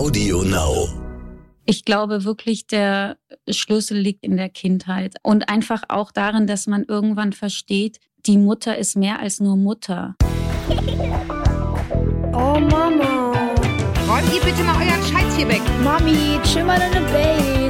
Audio Now. Ich glaube wirklich, der Schlüssel liegt in der Kindheit und einfach auch darin, dass man irgendwann versteht, die Mutter ist mehr als nur Mutter. Oh Mama. Räumt ihr bitte mal euren Scheiß hier weg. Mami, chill mal deine Base.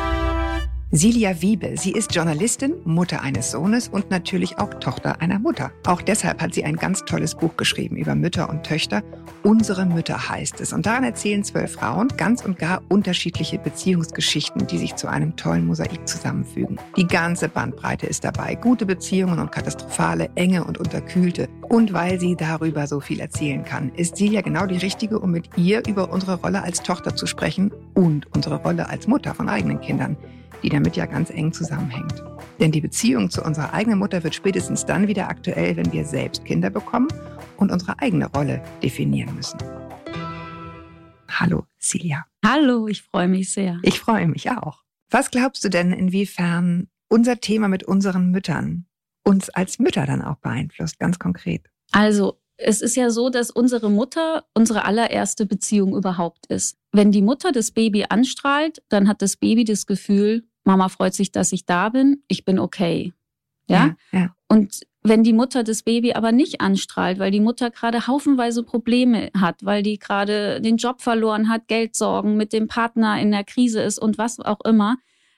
Silja Wiebe. Sie ist Journalistin, Mutter eines Sohnes und natürlich auch Tochter einer Mutter. Auch deshalb hat sie ein ganz tolles Buch geschrieben über Mütter und Töchter. Unsere Mütter heißt es. Und daran erzählen zwölf Frauen ganz und gar unterschiedliche Beziehungsgeschichten, die sich zu einem tollen Mosaik zusammenfügen. Die ganze Bandbreite ist dabei. Gute Beziehungen und katastrophale, enge und unterkühlte. Und weil sie darüber so viel erzählen kann, ist Silja genau die Richtige, um mit ihr über unsere Rolle als Tochter zu sprechen und unsere Rolle als Mutter von eigenen Kindern die damit ja ganz eng zusammenhängt. Denn die Beziehung zu unserer eigenen Mutter wird spätestens dann wieder aktuell, wenn wir selbst Kinder bekommen und unsere eigene Rolle definieren müssen. Hallo, Silja. Hallo, ich freue mich sehr. Ich freue mich auch. Was glaubst du denn, inwiefern unser Thema mit unseren Müttern uns als Mütter dann auch beeinflusst, ganz konkret? Also, es ist ja so, dass unsere Mutter unsere allererste Beziehung überhaupt ist. Wenn die Mutter das Baby anstrahlt, dann hat das Baby das Gefühl, Mama freut sich, dass ich da bin, ich bin okay. Ja? ja, ja. Und wenn die Mutter das Baby aber nicht anstrahlt, weil die Mutter gerade haufenweise Probleme hat, weil die gerade den Job verloren hat, Geldsorgen mit dem Partner in der Krise ist und was auch immer,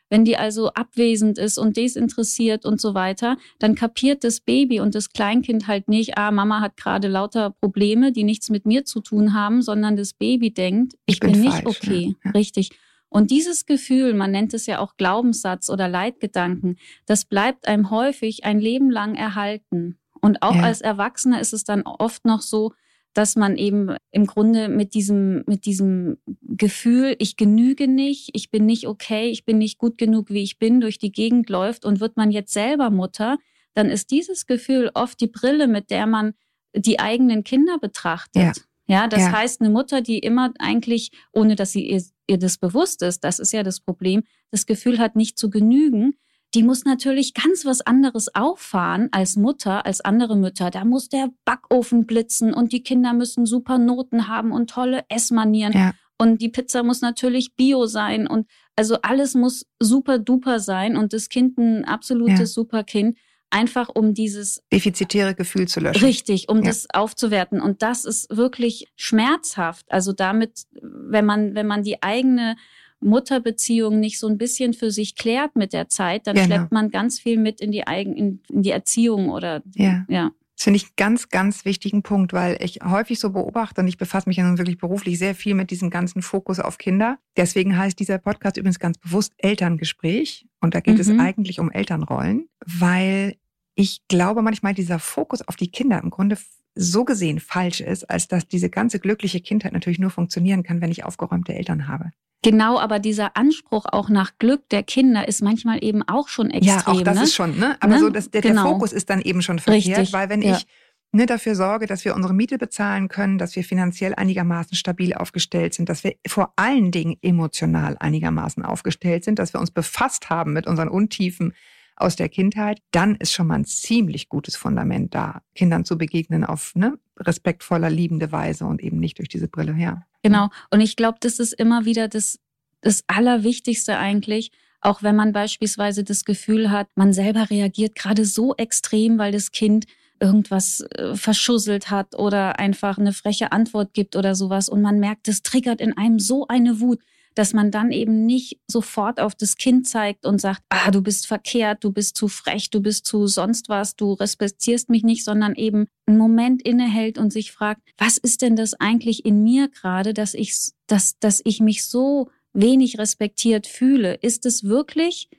wenn die also abwesend ist und desinteressiert und so weiter, dann kapiert das Baby und das Kleinkind halt nicht, ah, Mama hat gerade lauter Probleme, die nichts mit mir zu tun haben, sondern das Baby denkt, ich, ich bin, bin nicht okay. Ja. Richtig. Und dieses Gefühl, man nennt es ja auch Glaubenssatz oder Leitgedanken, das bleibt einem häufig ein Leben lang erhalten. Und auch ja. als Erwachsener ist es dann oft noch so, dass man eben im Grunde mit diesem, mit diesem Gefühl, ich genüge nicht, ich bin nicht okay, ich bin nicht gut genug, wie ich bin, durch die Gegend läuft und wird man jetzt selber Mutter, dann ist dieses Gefühl oft die Brille, mit der man die eigenen Kinder betrachtet. Ja. Ja, das ja. heißt, eine Mutter, die immer eigentlich, ohne dass sie ihr, ihr das bewusst ist, das ist ja das Problem, das Gefühl hat, nicht zu genügen, die muss natürlich ganz was anderes auffahren als Mutter, als andere Mütter. Da muss der Backofen blitzen und die Kinder müssen super Noten haben und tolle Essmanieren. Ja. Und die Pizza muss natürlich bio sein und also alles muss super duper sein und das Kind ein absolutes ja. super Kind einfach um dieses defizitäre Gefühl zu löschen. Richtig, um ja. das aufzuwerten. Und das ist wirklich schmerzhaft. Also damit, wenn man, wenn man die eigene Mutterbeziehung nicht so ein bisschen für sich klärt mit der Zeit, dann genau. schleppt man ganz viel mit in die eigen, in, in die Erziehung oder ja. ja. Das finde ich einen ganz, ganz wichtigen Punkt, weil ich häufig so beobachte und ich befasse mich ja nun wirklich beruflich sehr viel mit diesem ganzen Fokus auf Kinder. Deswegen heißt dieser Podcast übrigens ganz bewusst Elterngespräch. Und da geht mhm. es eigentlich um Elternrollen, weil ich glaube manchmal, dieser Fokus auf die Kinder im Grunde so gesehen falsch ist, als dass diese ganze glückliche Kindheit natürlich nur funktionieren kann, wenn ich aufgeräumte Eltern habe. Genau, aber dieser Anspruch auch nach Glück der Kinder ist manchmal eben auch schon extrem. Ja, auch das ne? ist schon, ne? Aber ne? so, dass der, genau. der Fokus ist dann eben schon verkehrt, Richtig. weil wenn ja. ich ne, dafür sorge, dass wir unsere Miete bezahlen können, dass wir finanziell einigermaßen stabil aufgestellt sind, dass wir vor allen Dingen emotional einigermaßen aufgestellt sind, dass wir uns befasst haben mit unseren Untiefen, aus der Kindheit, dann ist schon mal ein ziemlich gutes Fundament da, Kindern zu begegnen auf ne, respektvoller, liebende Weise und eben nicht durch diese Brille her. Genau. Und ich glaube, das ist immer wieder das, das Allerwichtigste eigentlich, auch wenn man beispielsweise das Gefühl hat, man selber reagiert gerade so extrem, weil das Kind irgendwas äh, verschusselt hat oder einfach eine freche Antwort gibt oder sowas und man merkt, das triggert in einem so eine Wut dass man dann eben nicht sofort auf das Kind zeigt und sagt, ah, du bist verkehrt, du bist zu frech, du bist zu sonst was, du respektierst mich nicht, sondern eben einen Moment innehält und sich fragt, was ist denn das eigentlich in mir gerade, dass ich, dass, dass ich mich so wenig respektiert fühle? Ist es wirklich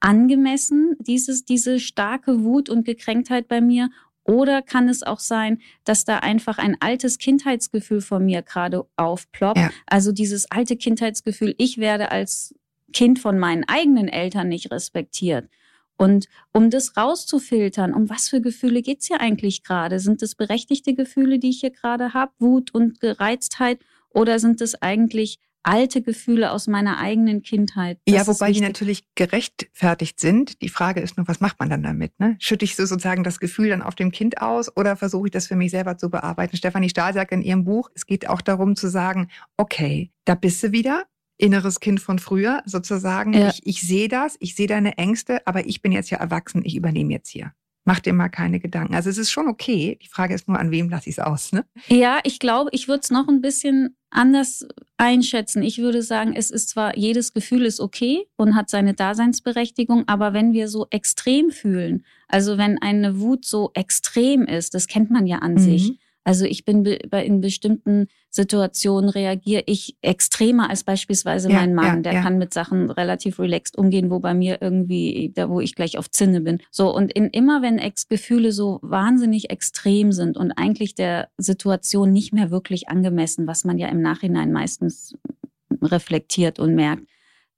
angemessen, dieses, diese starke Wut und Gekränktheit bei mir? Oder kann es auch sein, dass da einfach ein altes Kindheitsgefühl von mir gerade aufploppt? Ja. Also dieses alte Kindheitsgefühl, ich werde als Kind von meinen eigenen Eltern nicht respektiert. Und um das rauszufiltern, um was für Gefühle geht's hier eigentlich gerade? Sind es berechtigte Gefühle, die ich hier gerade habe, Wut und Gereiztheit? Oder sind es eigentlich alte Gefühle aus meiner eigenen Kindheit. Das ja, wobei die natürlich gerechtfertigt sind. Die Frage ist nur, was macht man dann damit? Ne? Schütte ich so sozusagen das Gefühl dann auf dem Kind aus oder versuche ich das für mich selber zu bearbeiten? Stefanie Stahl sagt in ihrem Buch, es geht auch darum zu sagen, okay, da bist du wieder, inneres Kind von früher sozusagen. Ja. Ich, ich sehe das, ich sehe deine Ängste, aber ich bin jetzt ja erwachsen, ich übernehme jetzt hier. Mach dir mal keine Gedanken. Also es ist schon okay. Die Frage ist nur, an wem lasse ich es aus, ne? Ja, ich glaube, ich würde es noch ein bisschen anders einschätzen. Ich würde sagen, es ist zwar, jedes Gefühl ist okay und hat seine Daseinsberechtigung, aber wenn wir so extrem fühlen, also wenn eine Wut so extrem ist, das kennt man ja an mhm. sich, also ich bin in bestimmten Situationen reagiere ich extremer als beispielsweise ja, mein Mann. Ja, der ja. kann mit Sachen relativ relaxed umgehen, wo bei mir irgendwie, da wo ich gleich auf Zinne bin. So und in, immer wenn Ex-Gefühle so wahnsinnig extrem sind und eigentlich der Situation nicht mehr wirklich angemessen, was man ja im Nachhinein meistens reflektiert und merkt,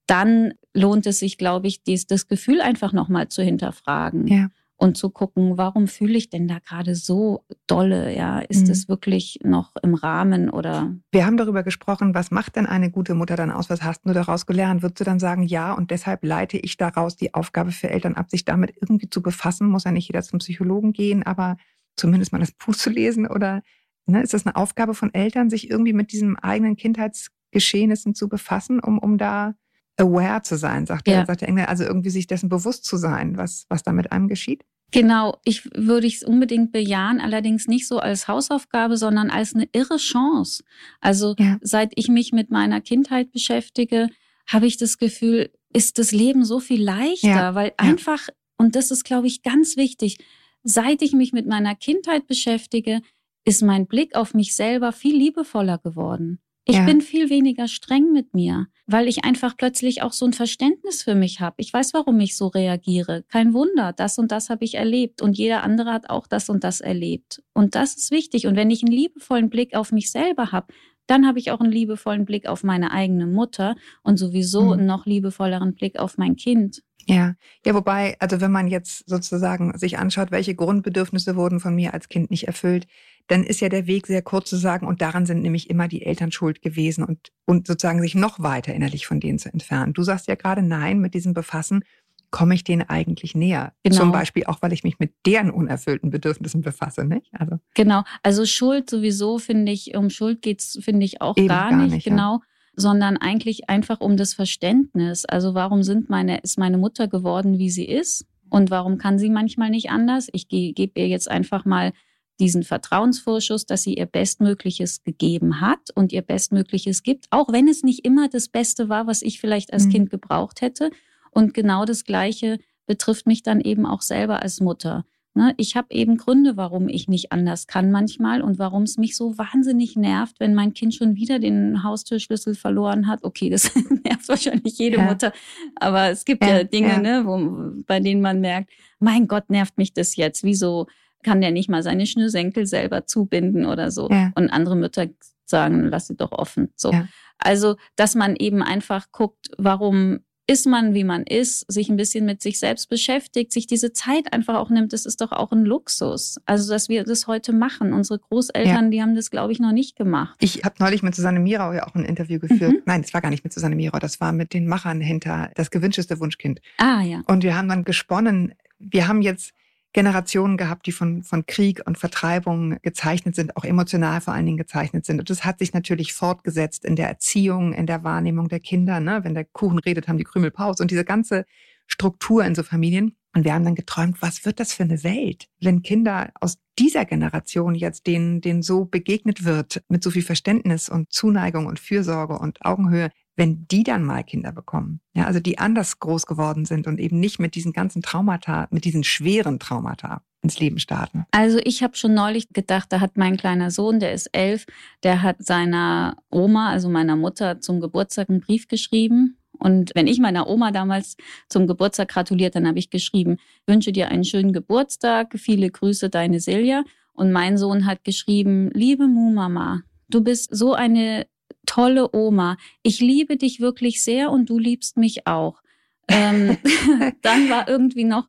dann lohnt es sich, glaube ich, dies, das Gefühl einfach nochmal zu hinterfragen. Ja und zu gucken, warum fühle ich denn da gerade so dolle? Ja, ist es mhm. wirklich noch im Rahmen oder? Wir haben darüber gesprochen, was macht denn eine gute Mutter dann aus? Was hast du daraus gelernt? Würdest du dann sagen, ja, und deshalb leite ich daraus die Aufgabe für Eltern ab, sich damit irgendwie zu befassen? Muss ja nicht jeder zum Psychologen gehen, aber zumindest mal das Buch zu lesen oder ne, ist das eine Aufgabe von Eltern, sich irgendwie mit diesen eigenen Kindheitsgeschehnissen zu befassen, um, um da aware zu sein, sagt, ja. der, sagt der Engländer, also irgendwie sich dessen bewusst zu sein, was, was da mit einem geschieht? Genau, ich würde es unbedingt bejahen, allerdings nicht so als Hausaufgabe, sondern als eine irre Chance. Also ja. seit ich mich mit meiner Kindheit beschäftige, habe ich das Gefühl, ist das Leben so viel leichter, ja. weil einfach, und das ist, glaube ich, ganz wichtig, seit ich mich mit meiner Kindheit beschäftige, ist mein Blick auf mich selber viel liebevoller geworden. Ich ja. bin viel weniger streng mit mir, weil ich einfach plötzlich auch so ein Verständnis für mich habe. Ich weiß, warum ich so reagiere. Kein Wunder, das und das habe ich erlebt und jeder andere hat auch das und das erlebt. Und das ist wichtig. Und wenn ich einen liebevollen Blick auf mich selber habe, dann habe ich auch einen liebevollen Blick auf meine eigene Mutter und sowieso mhm. einen noch liebevolleren Blick auf mein Kind. Ja, ja, wobei, also wenn man jetzt sozusagen sich anschaut, welche Grundbedürfnisse wurden von mir als Kind nicht erfüllt, dann ist ja der Weg sehr kurz zu sagen, und daran sind nämlich immer die Eltern schuld gewesen und, und sozusagen sich noch weiter innerlich von denen zu entfernen. Du sagst ja gerade, nein, mit diesem Befassen komme ich denen eigentlich näher. Genau. Zum Beispiel auch, weil ich mich mit deren unerfüllten Bedürfnissen befasse, nicht? Also. Genau. Also Schuld sowieso finde ich, um Schuld geht's, finde ich auch gar, gar, nicht, nicht genau. Ja sondern eigentlich einfach um das Verständnis. Also warum sind meine, ist meine Mutter geworden, wie sie ist? Und warum kann sie manchmal nicht anders? Ich gebe ihr jetzt einfach mal diesen Vertrauensvorschuss, dass sie ihr Bestmögliches gegeben hat und ihr Bestmögliches gibt, auch wenn es nicht immer das Beste war, was ich vielleicht als mhm. Kind gebraucht hätte. Und genau das Gleiche betrifft mich dann eben auch selber als Mutter. Ne, ich habe eben Gründe, warum ich nicht anders kann manchmal und warum es mich so wahnsinnig nervt, wenn mein Kind schon wieder den Haustürschlüssel verloren hat. Okay, das nervt wahrscheinlich jede ja. Mutter, aber es gibt ja, ja Dinge, ja. Ne, wo, bei denen man merkt, mein Gott, nervt mich das jetzt. Wieso kann der nicht mal seine Schnürsenkel selber zubinden oder so. Und andere Mütter sagen, lass sie doch offen. So. Also, dass man eben einfach guckt, warum ist man, wie man ist, sich ein bisschen mit sich selbst beschäftigt, sich diese Zeit einfach auch nimmt, das ist doch auch ein Luxus. Also, dass wir das heute machen. Unsere Großeltern, ja. die haben das, glaube ich, noch nicht gemacht. Ich habe neulich mit Susanne Mirau ja auch ein Interview geführt. Mhm. Nein, das war gar nicht mit Susanne Mirau, das war mit den Machern hinter das gewünschteste Wunschkind. Ah, ja. Und wir haben dann gesponnen, wir haben jetzt Generationen gehabt, die von, von Krieg und Vertreibung gezeichnet sind, auch emotional vor allen Dingen gezeichnet sind. Und das hat sich natürlich fortgesetzt in der Erziehung, in der Wahrnehmung der Kinder. Ne? Wenn der Kuchen redet, haben die Krümel Pause und diese ganze Struktur in so Familien. Und wir haben dann geträumt, was wird das für eine Welt, wenn Kinder aus dieser Generation jetzt denen, denen so begegnet wird, mit so viel Verständnis und Zuneigung und Fürsorge und Augenhöhe, wenn die dann mal Kinder bekommen, ja, also die anders groß geworden sind und eben nicht mit diesen ganzen Traumata, mit diesen schweren Traumata ins Leben starten. Also ich habe schon neulich gedacht, da hat mein kleiner Sohn, der ist elf, der hat seiner Oma, also meiner Mutter, zum Geburtstag einen Brief geschrieben. Und wenn ich meiner Oma damals zum Geburtstag gratuliert, dann habe ich geschrieben, wünsche dir einen schönen Geburtstag, viele Grüße, deine Silja. Und mein Sohn hat geschrieben, liebe Mu-Mama, du bist so eine tolle Oma, ich liebe dich wirklich sehr und du liebst mich auch. ähm, dann war irgendwie noch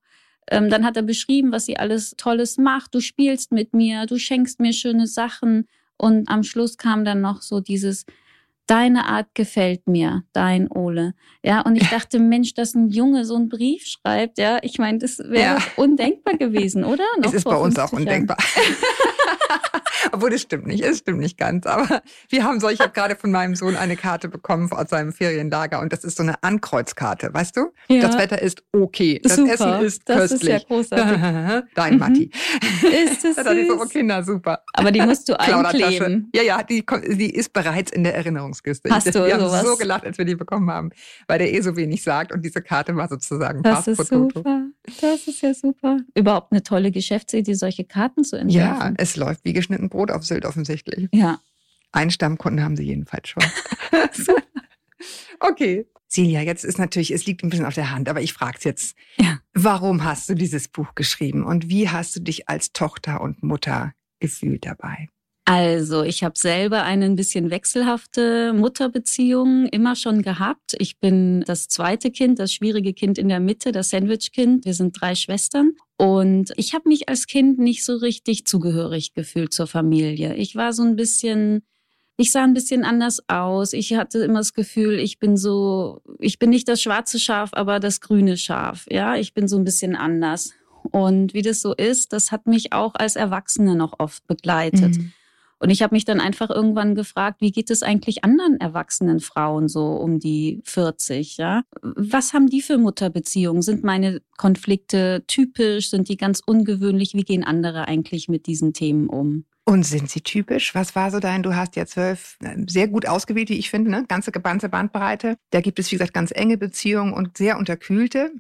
Ähm, dann hat er beschrieben, was sie alles Tolles macht. Du spielst mit mir, du schenkst mir schöne Sachen. Und am Schluss kam dann noch so dieses, deine Art gefällt mir, dein Ole. Ja, und ich dachte, Mensch, dass ein Junge so einen Brief schreibt, ja, ich meine, das wäre Ja. undenkbar gewesen, oder? Noch Es ist bei uns auch 50 Jahren. undenkbar. Obwohl, das stimmt nicht, es stimmt nicht ganz. Aber wir haben so, ich habe gerade von meinem Sohn eine Karte bekommen aus seinem Ferienlager und das ist so eine Ankreuzkarte, weißt du? Ja. Das Wetter ist okay, das Super. Essen ist Das ist ja köstlich. großartig. Dein Mhm. Matti. Ist es Da dachte ich so, oh süß. Kinder, super. Aber die musst du einkleben. Ja, ja, die, die ist bereits in der Erinnerungskiste. Hast du wir haben sowas? so gelacht, als wir die bekommen haben, weil der eh so wenig sagt und diese Karte war sozusagen Das ist super. Das ist ja super. Überhaupt eine tolle Geschäftsidee, solche Karten zu Ja, entwerfen. es läuft wie geschnitten Brot auf Sylt offensichtlich. Ja. Einen Stammkunden haben sie jedenfalls schon. okay. Silja, jetzt ist natürlich, es liegt ein bisschen auf der Hand, aber ich frage jetzt. Ja. Warum hast du dieses Buch geschrieben und wie hast du dich als Tochter und Mutter gefühlt dabei? Also, ich habe selber eine ein bisschen wechselhafte Mutterbeziehung immer schon gehabt. Ich bin das zweite Kind, das schwierige Kind in der Mitte, das Sandwich-Kind. Wir sind drei Schwestern. Und ich habe mich als Kind nicht so richtig zugehörig gefühlt zur Familie. Ich war so ein bisschen, ich sah ein bisschen anders aus. Ich hatte immer das Gefühl, ich bin so, ich bin nicht das schwarze Schaf, aber das grüne Schaf. Ja, ich bin so ein bisschen anders. Und wie das so ist, das hat mich auch als Erwachsene noch oft begleitet. Mhm. Und ich habe mich dann einfach irgendwann gefragt, wie geht es eigentlich anderen erwachsenen Frauen so um die 40, ja? Was haben die für Mutterbeziehungen? Sind meine Konflikte typisch? Sind die ganz ungewöhnlich? Wie gehen andere eigentlich mit diesen Themen um? Und sind sie typisch? Was war so dein, du hast ja zwölf, äh, sehr gut ausgewählt, wie ich finde, ne? ganze ganze Bandbreite. Da gibt es, wie gesagt, ganz enge Beziehungen und sehr unterkühlte.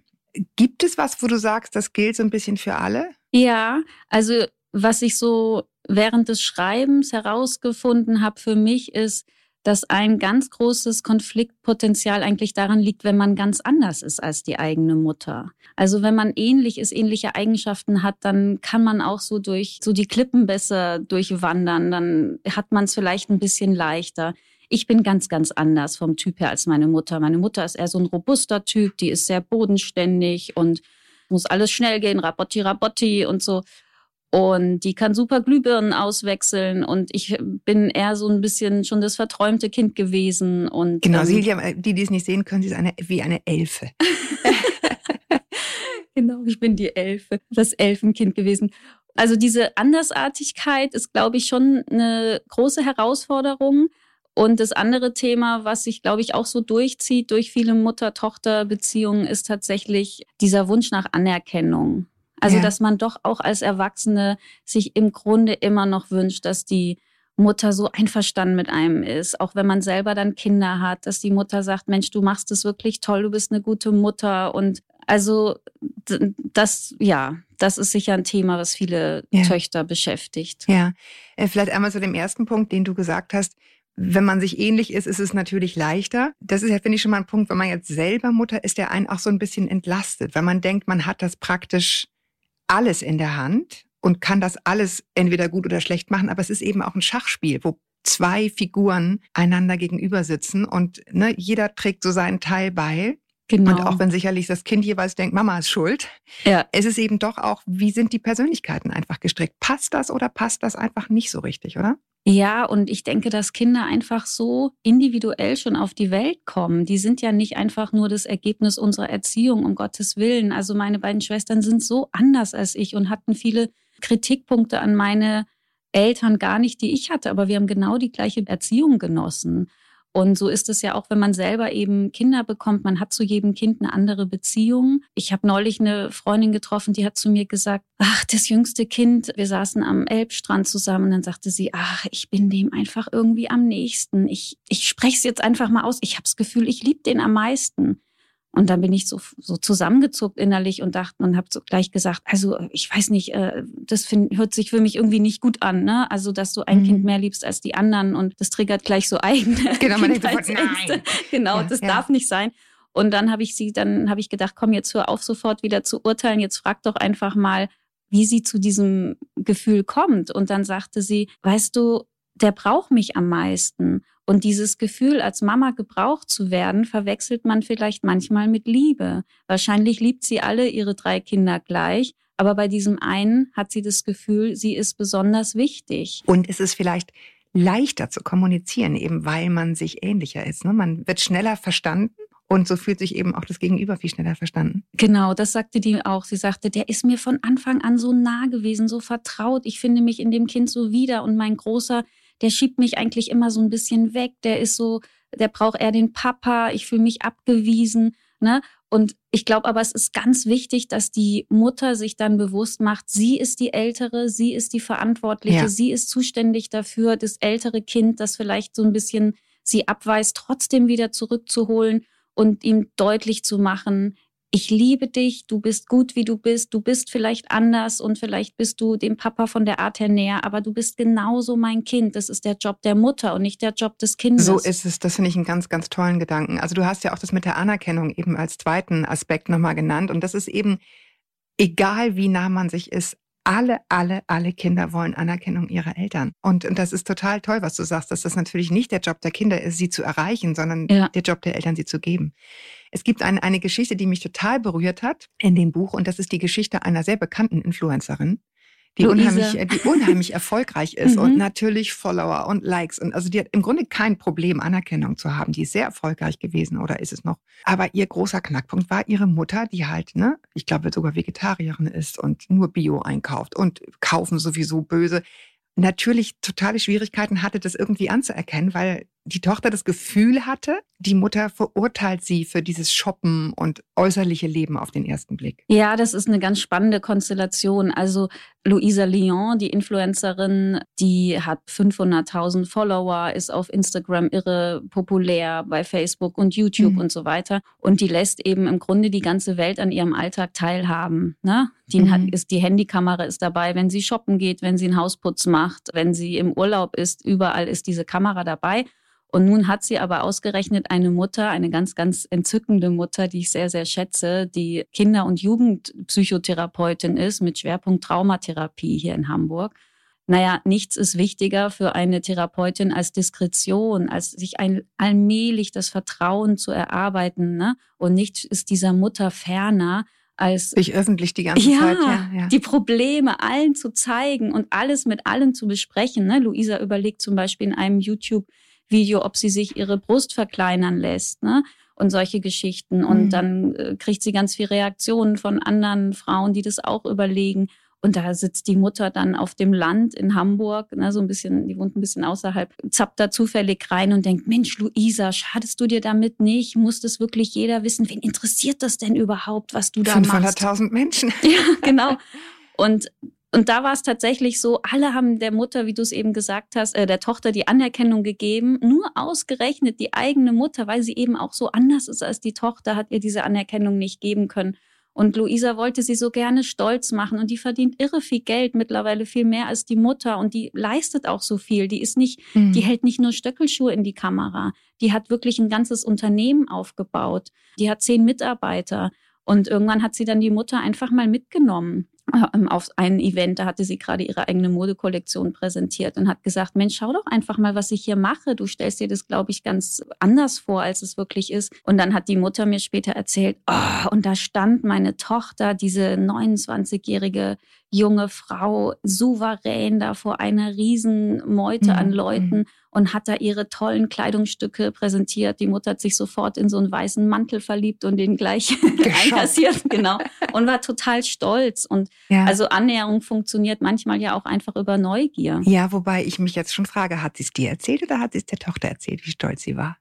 Gibt es was, wo du sagst, das gilt so ein bisschen für alle? Ja, also was ich so während des Schreibens herausgefunden habe für mich ist, dass ein ganz großes Konfliktpotenzial eigentlich daran liegt, wenn man ganz anders ist als die eigene Mutter. Also wenn man ähnlich ist, ähnliche Eigenschaften hat, dann kann man auch so durch so die Klippen besser durchwandern, dann hat man es vielleicht ein bisschen leichter. Ich bin ganz, ganz anders vom Typ her als meine Mutter. Meine Mutter ist eher so ein robuster Typ, die ist sehr bodenständig und muss alles schnell gehen, rabotti, rabotti und so. Und die kann super Glühbirnen auswechseln. Und ich bin eher so ein bisschen schon das verträumte Kind gewesen. Und, Genau, ähm, Silja, die, die es nicht sehen können, sie ist eine, wie eine Elfe. Genau, ich bin die Elfe, das Elfenkind gewesen. Also diese Andersartigkeit ist, glaube ich, schon eine große Herausforderung. Und das andere Thema, was sich, glaube ich, auch so durchzieht durch viele Mutter-Tochter-Beziehungen, ist tatsächlich dieser Wunsch nach Anerkennung. Also, Ja. dass man doch auch als Erwachsene sich im Grunde immer noch wünscht, dass die Mutter so einverstanden mit einem ist, auch wenn man selber dann Kinder hat, dass die Mutter sagt, Mensch, du machst es wirklich toll, du bist eine gute Mutter und also das, ja, das ist sicher ein Thema, was viele Ja. Töchter beschäftigt. Ja, äh, vielleicht einmal zu dem ersten Punkt, den du gesagt hast. Wenn man sich ähnlich ist, ist es natürlich leichter. Das ist ja, finde ich, schon mal ein Punkt, wenn man jetzt selber Mutter ist, der einen auch so ein bisschen entlastet, weil man denkt, man hat das praktisch alles in der Hand und kann das alles entweder gut oder schlecht machen, aber es ist eben auch ein Schachspiel, wo zwei Figuren einander gegenüber sitzen und ne, jeder trägt so seinen Teil bei. Genau. Und auch wenn sicherlich das Kind jeweils denkt, Mama ist schuld, ja. es ist eben doch auch, wie sind die Persönlichkeiten einfach gestrickt? Passt das oder passt das einfach nicht so richtig, oder? Ja, und ich denke, dass Kinder einfach so individuell schon auf die Welt kommen. Die sind ja nicht einfach nur das Ergebnis unserer Erziehung, um Gottes Willen. Also meine beiden Schwestern sind so anders als ich und hatten viele Kritikpunkte an meine Eltern gar nicht, die ich hatte, aber wir haben genau die gleiche Erziehung genossen. Und so ist es ja auch, wenn man selber eben Kinder bekommt. Man hat zu jedem Kind eine andere Beziehung. Ich habe neulich eine Freundin getroffen, die hat zu mir gesagt, ach, das jüngste Kind, wir saßen am Elbstrand zusammen und dann sagte sie, ach, ich bin dem einfach irgendwie am nächsten. Ich, ich spreche es jetzt einfach mal aus. Ich habe das Gefühl, ich liebe den am meisten. Und dann bin ich so, so zusammengezuckt innerlich und dachte und habe so gleich gesagt, also ich weiß nicht, äh, das find, hört sich für mich irgendwie nicht gut an, ne? Also dass du ein Mhm. Kind mehr liebst als die anderen und das triggert gleich so eigene Genau, man sofort, nein. Genau, Ja, das ja. darf nicht sein. Und dann habe ich sie, dann habe ich gedacht, komm, jetzt hör auf, sofort wieder zu urteilen. Jetzt frag doch einfach mal, wie sie zu diesem Gefühl kommt. Und dann sagte sie, weißt du, der braucht mich am meisten. Und dieses Gefühl, als Mama gebraucht zu werden, verwechselt man vielleicht manchmal mit Liebe. Wahrscheinlich liebt sie alle ihre drei Kinder gleich, aber bei diesem einen hat sie das Gefühl, sie ist besonders wichtig. Und es ist vielleicht leichter zu kommunizieren, eben weil man sich ähnlicher ist. Ne? Man wird schneller verstanden und so fühlt sich eben auch das Gegenüber viel schneller verstanden. Genau, das sagte die auch. Sie sagte, der ist mir von Anfang an so nah gewesen, so vertraut. Ich finde mich in dem Kind so wieder. Und mein Großer, der schiebt mich eigentlich immer so ein bisschen weg. Der ist so, der braucht eher den Papa. Ich fühle mich abgewiesen. Ne? Und ich glaube aber, es ist ganz wichtig, dass die Mutter sich dann bewusst macht, sie ist die Ältere, sie ist die Verantwortliche, ja. sie ist zuständig dafür, das ältere Kind, das vielleicht so ein bisschen sie abweist, trotzdem wieder zurückzuholen und ihm deutlich zu machen, ich liebe dich, du bist gut, wie du bist, du bist vielleicht anders und vielleicht bist du dem Papa von der Art her näher, aber du bist genauso mein Kind. Das ist der Job der Mutter und nicht der Job des Kindes. So ist es. Das finde ich einen ganz, ganz tollen Gedanken. Also du hast ja auch das mit der Anerkennung eben als zweiten Aspekt nochmal genannt und das ist eben, egal wie nah man sich ist, alle, alle, alle Kinder wollen Anerkennung ihrer Eltern. Und, und das ist total toll, was du sagst, dass das natürlich nicht der Job der Kinder ist, sie zu erreichen, sondern ja. der Job der Eltern, sie zu geben. Es gibt eine, eine Geschichte, die mich total berührt hat in dem Buch, und das ist die Geschichte einer sehr bekannten Influencerin, die unheimlich, äh, die unheimlich erfolgreich ist mhm. und natürlich Follower und Likes und also die hat im Grunde kein Problem, Anerkennung zu haben. Die ist sehr erfolgreich gewesen oder ist es noch. Aber ihr großer Knackpunkt war ihre Mutter, die halt, ne, ich glaube sogar Vegetarierin ist und nur Bio einkauft und kaufen sowieso böse natürlich totale Schwierigkeiten hatte, das irgendwie anzuerkennen, weil die Tochter das Gefühl hatte, die Mutter verurteilt sie für dieses Shoppen und äußerliche Leben auf den ersten Blick. Ja, das ist eine ganz spannende Konstellation. Also Luisa Lyon, die Influencerin, die hat 500.000 Follower, ist auf Instagram irre populär, bei Facebook und YouTube mhm. und so weiter. Und die lässt eben im Grunde die ganze Welt an ihrem Alltag teilhaben. Ne? Die, mhm. hat, ist, die Handykamera ist dabei, wenn sie shoppen geht, wenn sie einen Hausputz macht, wenn sie im Urlaub ist, überall ist diese Kamera dabei. Und nun hat sie aber ausgerechnet eine Mutter, eine ganz, ganz entzückende Mutter, die ich sehr, sehr schätze, die Kinder- und Jugendpsychotherapeutin ist mit Schwerpunkt Traumatherapie hier in Hamburg. Naja, nichts ist wichtiger für eine Therapeutin als Diskretion, als sich ein, allmählich das Vertrauen zu erarbeiten. Ne? Und nichts ist dieser Mutter ferner, als sich öffentlich die ganze ja, Zeit ja, ja. die Probleme allen zu zeigen und alles mit allen zu besprechen. Ne? Luisa überlegt zum Beispiel in einem YouTube Video, ob sie sich ihre Brust verkleinern lässt. Ne? und solche Geschichten. Und mhm. dann äh, kriegt sie ganz viel Reaktionen von anderen Frauen, die das auch überlegen. Und da sitzt die Mutter dann auf dem Land in Hamburg, ne, so ein bisschen, die wohnt ein bisschen außerhalb, zappt da zufällig rein und denkt, Mensch, Luisa, schadest du dir damit nicht? Muss das wirklich jeder wissen? Wen interessiert das denn überhaupt, was du da machst? 500.000 Menschen. Ja, genau. Und und da war es tatsächlich so, alle haben der Mutter, wie du es eben gesagt hast, äh, der Tochter die Anerkennung gegeben. Nur ausgerechnet die eigene Mutter, weil sie eben auch so anders ist als die Tochter, hat ihr diese Anerkennung nicht geben können. Und Luisa wollte sie so gerne stolz machen und die verdient irre viel Geld, mittlerweile viel mehr als die Mutter und die leistet auch so viel. Die ist nicht, mhm. die hält nicht nur Stöckelschuhe in die Kamera. Die hat wirklich ein ganzes Unternehmen aufgebaut. Die hat zehn Mitarbeiter. Und irgendwann hat sie dann die Mutter einfach mal mitgenommen auf ein Event, da hatte sie gerade ihre eigene Modekollektion präsentiert und hat gesagt, Mensch, schau doch einfach mal, was ich hier mache. Du stellst dir das, glaube ich, ganz anders vor, als es wirklich ist. Und dann hat die Mutter mir später erzählt, oh, und da stand meine Tochter, diese 29-jährige junge Frau souverän da vor einer riesen Meute mhm. an Leuten mhm. und hat da ihre tollen Kleidungsstücke präsentiert. Die Mutter hat sich sofort in so einen weißen Mantel verliebt und den gleich einkassiert, genau. Und war total stolz. Und ja. also Annäherung funktioniert manchmal ja auch einfach über Neugier. Ja, wobei ich mich jetzt schon frage, hat sie es dir erzählt oder hat sie es der Tochter erzählt, wie stolz sie war?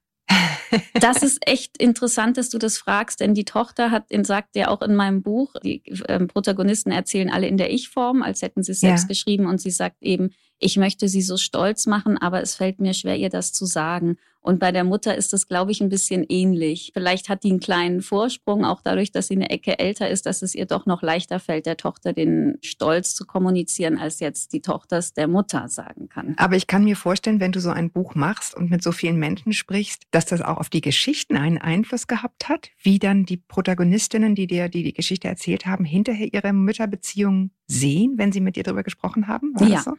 Das ist echt interessant, dass du das fragst, denn die Tochter hat, sagt ja auch in meinem Buch, die äh, Protagonisten erzählen alle in der Ich-Form, als hätten sie es selbst ja. geschrieben und sie sagt eben, ich möchte sie so stolz machen, aber es fällt mir schwer, ihr das zu sagen. Und bei der Mutter ist das, glaube ich, ein bisschen ähnlich. Vielleicht hat die einen kleinen Vorsprung, auch dadurch, dass sie eine Ecke älter ist, dass es ihr doch noch leichter fällt, der Tochter den Stolz zu kommunizieren, als jetzt die Tochter es der Mutter sagen kann. Aber ich kann mir vorstellen, wenn du so ein Buch machst und mit so vielen Menschen sprichst, dass das auch auf die Geschichten einen Einfluss gehabt hat, wie dann die Protagonistinnen, die dir die, die Geschichte erzählt haben, hinterher ihre Mütterbeziehung sehen, wenn sie mit dir darüber gesprochen haben? War ja. So?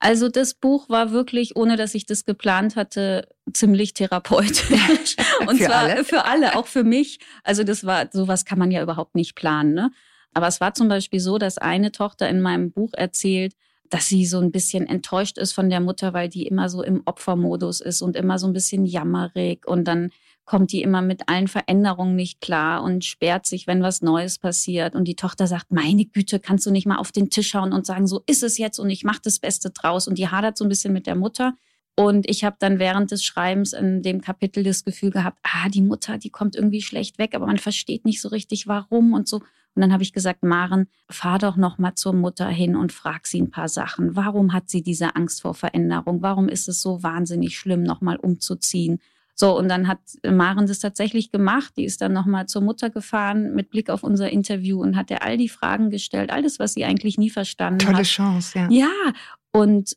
Also das Buch war wirklich, ohne dass ich das geplant hatte, ziemlich therapeutisch. Und Für zwar alle? für alle, auch für mich. Also das war, sowas kann man ja überhaupt nicht planen. Ne? Aber es war zum Beispiel so, dass eine Tochter in meinem Buch erzählt, dass sie so ein bisschen enttäuscht ist von der Mutter, weil die immer so im Opfermodus ist und immer so ein bisschen jammerig und dann kommt die immer mit allen Veränderungen nicht klar und sperrt sich, wenn was Neues passiert. Und die Tochter sagt, meine Güte, kannst du nicht mal auf den Tisch schauen und sagen, so ist es jetzt und ich mache das Beste draus. Und die hadert so ein bisschen mit der Mutter. Und ich habe dann während des Schreibens in dem Kapitel das Gefühl gehabt, ah, die Mutter, die kommt irgendwie schlecht weg, aber man versteht nicht so richtig, warum und so. Und dann habe ich gesagt, Maren, fahr doch noch mal zur Mutter hin und frag sie ein paar Sachen. Warum hat sie diese Angst vor Veränderung? Warum ist es so wahnsinnig schlimm, noch mal umzuziehen? So, und dann hat Maren das tatsächlich gemacht. Die ist dann nochmal zur Mutter gefahren mit Blick auf unser Interview und hat ihr all die Fragen gestellt, alles, was sie eigentlich nie verstanden Tolle hat. Chance, ja. Ja, und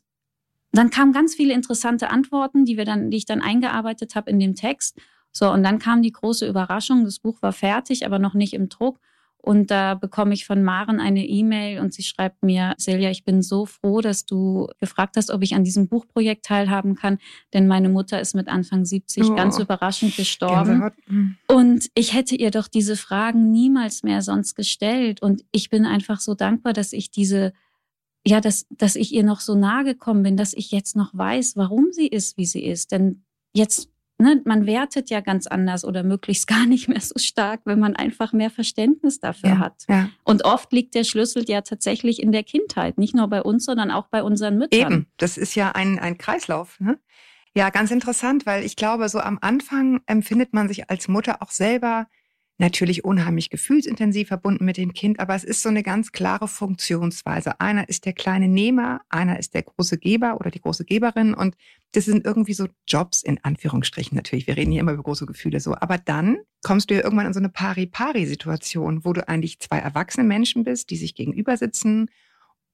dann kamen ganz viele interessante Antworten, die wir dann, die ich dann eingearbeitet habe in dem Text. So, und dann kam die große Überraschung. Das Buch war fertig, aber noch nicht im Druck. Und da bekomme ich von Maren eine E-Mail und sie schreibt mir, Silja, ich bin so froh, dass du gefragt hast, ob ich an diesem Buchprojekt teilhaben kann, denn meine Mutter ist mit Anfang 70 Oh, ganz überraschend gestorben. Gänsehaut. Hm. Und ich hätte ihr doch diese Fragen niemals mehr sonst gestellt. Und ich bin einfach so dankbar, dass ich diese, ja, dass, dass ich ihr noch so nahe gekommen bin, dass ich jetzt noch weiß, warum sie ist, wie sie ist. Denn jetzt, ne, man wertet ja ganz anders oder möglichst gar nicht mehr so stark, wenn man einfach mehr Verständnis dafür Ja, hat. ja. Und oft liegt der Schlüssel ja tatsächlich in der Kindheit. Nicht nur bei uns, sondern auch bei unseren Müttern. Eben, das ist ja ein, ein Kreislauf. Ne? Ja, ganz interessant, weil ich glaube, so am Anfang empfindet man sich als Mutter auch selber natürlich unheimlich gefühlsintensiv verbunden mit dem Kind, aber es ist so eine ganz klare Funktionsweise. Einer ist der kleine Nehmer, einer ist der große Geber oder die große Geberin und das sind irgendwie so Jobs in Anführungsstrichen natürlich. Wir reden hier immer über große Gefühle so, aber dann kommst du ja irgendwann in so eine Pari-Pari-Situation, wo du eigentlich zwei erwachsene Menschen bist, die sich gegenüber sitzen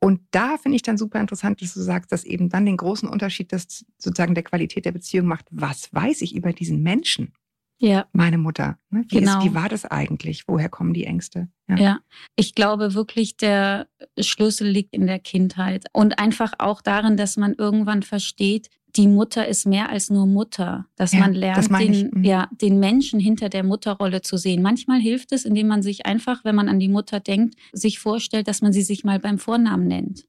und da finde ich dann super interessant, dass du sagst, dass eben dann den großen Unterschied, das sozusagen der Qualität der Beziehung macht. Was weiß ich über diesen Menschen, Ja. meine Mutter? Ne? Wie, Genau. ist, wie war das eigentlich? Woher kommen die Ängste? Ja, ich glaube wirklich, der Schlüssel liegt in der Kindheit und einfach auch darin, dass man irgendwann versteht, die Mutter ist mehr als nur Mutter, dass Ja, man das lernt, ich. den, Mhm. ja, den Menschen hinter der Mutterrolle zu sehen. Manchmal hilft es, indem man sich einfach, wenn man an die Mutter denkt, sich vorstellt, dass man sie sich mal beim Vornamen nennt.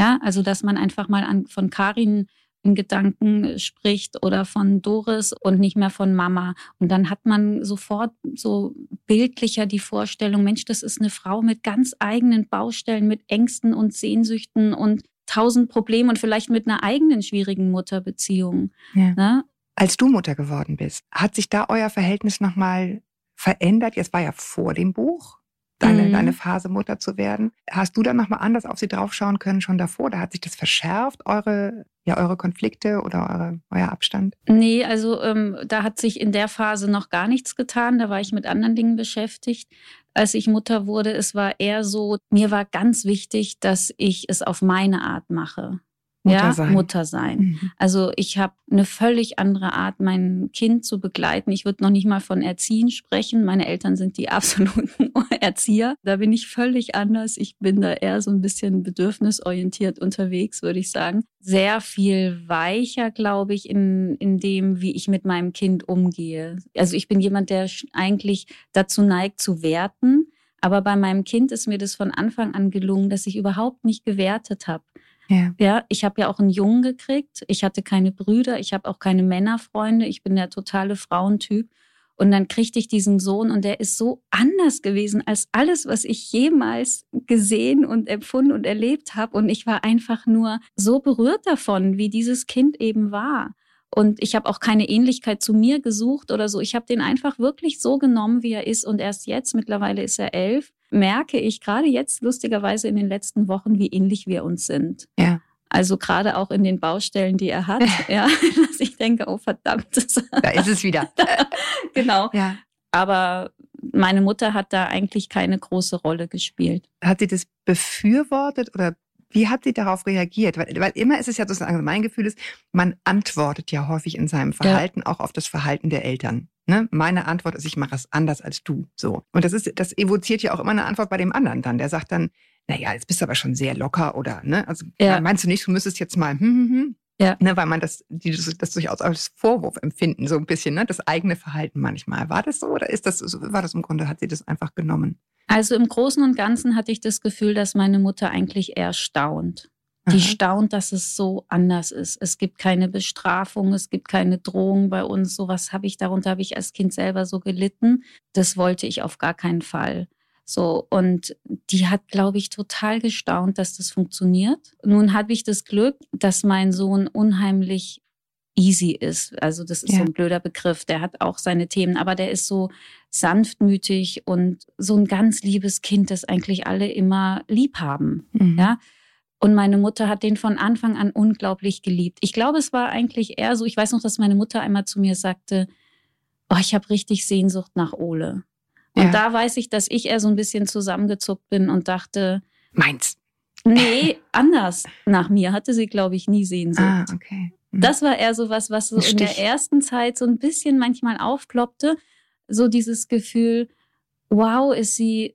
Ja, also dass man einfach mal an, von Karin in Gedanken spricht oder von Doris und nicht mehr von Mama. Und dann hat man sofort so bildlicher die Vorstellung, Mensch, das ist eine Frau mit ganz eigenen Baustellen, mit Ängsten und Sehnsüchten und tausend Problemen und vielleicht mit einer eigenen schwierigen Mutterbeziehung. Ja. Ne? Als du Mutter geworden bist, hat sich da euer Verhältnis nochmal verändert? Jetzt war ja vor dem Buch deine, Mhm. deine Phase, Mutter zu werden. Hast du dann nochmal anders auf sie draufschauen können schon davor? Da hat sich das verschärft, eure, ja, eure Konflikte oder eure, euer Abstand? Nee, also ähm, da hat sich in der Phase noch gar nichts getan. Da war ich mit anderen Dingen beschäftigt. Als ich Mutter wurde, es war eher so, mir war ganz wichtig, dass ich es auf meine Art mache. Mutter ja, sein. Mutter sein. Mhm. Also ich habe eine völlig andere Art, mein Kind zu begleiten. Ich würde noch nicht mal von Erziehen sprechen. Meine Eltern sind die absoluten Erzieher. Da bin ich völlig anders. Ich bin da eher so ein bisschen bedürfnisorientiert unterwegs, würde ich sagen. Sehr viel weicher, glaube ich, in, in dem, wie ich mit meinem Kind umgehe. Also ich bin jemand, der eigentlich dazu neigt zu werten. Aber bei meinem Kind ist mir das von Anfang an gelungen, dass ich überhaupt nicht gewertet habe. Ja. Ja, ich habe ja auch einen Jungen gekriegt. Ich hatte keine Brüder, ich habe auch keine Männerfreunde. Ich bin der totale Frauentyp. Und dann kriegte ich diesen Sohn und der ist so anders gewesen als alles, was ich jemals gesehen und empfunden und erlebt habe. Und ich war einfach nur so berührt davon, wie dieses Kind eben war. Und ich habe auch keine Ähnlichkeit zu mir gesucht oder so. Ich habe den einfach wirklich so genommen, wie er ist. Und erst jetzt, mittlerweile ist er elf, merke ich gerade jetzt lustigerweise in den letzten Wochen, wie ähnlich wir uns sind. Ja. Also gerade auch in den Baustellen, die er hat, ja, dass ich denke, oh verdammt, Da ist es wieder. genau. ja. Aber meine Mutter hat da eigentlich keine große Rolle gespielt. Hat sie das befürwortet oder wie hat sie darauf reagiert? Weil, weil immer ist es ja sozusagen, mein Gefühl ist, man antwortet ja häufig in seinem Verhalten auch auf das Verhalten der Eltern. Ne? Meine Antwort ist, ich mache es anders als du. So. Und das ist, das evoziert ja auch immer eine Antwort bei dem anderen dann. Der sagt dann, naja, jetzt bist du aber schon sehr locker oder, ne? Also Ja. meinst du nicht, du müsstest jetzt mal, hm, hm, hm. Ja. Ne, weil man das, die, das, durchaus als Vorwurf empfinden, so ein bisschen, ne? Das eigene Verhalten manchmal. War das so oder ist das, so- war das im Grunde, hat sie das einfach genommen? Also im Großen und Ganzen hatte ich das Gefühl, dass meine Mutter eigentlich eher staunt. Die Aha. staunt, dass es so anders ist. Es gibt keine Bestrafung, es gibt keine Drohung bei uns. Sowas habe ich, darunter habe ich als Kind selber so gelitten. Das wollte ich auf gar keinen Fall. So, und die hat, glaube ich, total gestaunt, dass das funktioniert. Nun habe ich das Glück, dass mein Sohn unheimlich easy ist. Also das ist Ja. so ein blöder Begriff. Der hat auch seine Themen, aber der ist so sanftmütig und so ein ganz liebes Kind, das eigentlich alle immer lieb haben. Mhm. Ja. Und meine Mutter hat den von Anfang an unglaublich geliebt. Ich glaube, es war eigentlich eher so, ich weiß noch, dass meine Mutter einmal zu mir sagte, oh, ich habe richtig Sehnsucht nach Ole. Und Ja. da weiß ich, dass ich eher so ein bisschen zusammengezuckt bin und dachte, Meins. nee, anders. Nach mir hatte sie, glaube ich, nie Sehnsucht. Ah, okay. Mhm. Das war eher so was, was so Ein in der Stich. ersten Zeit so ein bisschen manchmal aufploppte. So dieses Gefühl, wow, ist sie,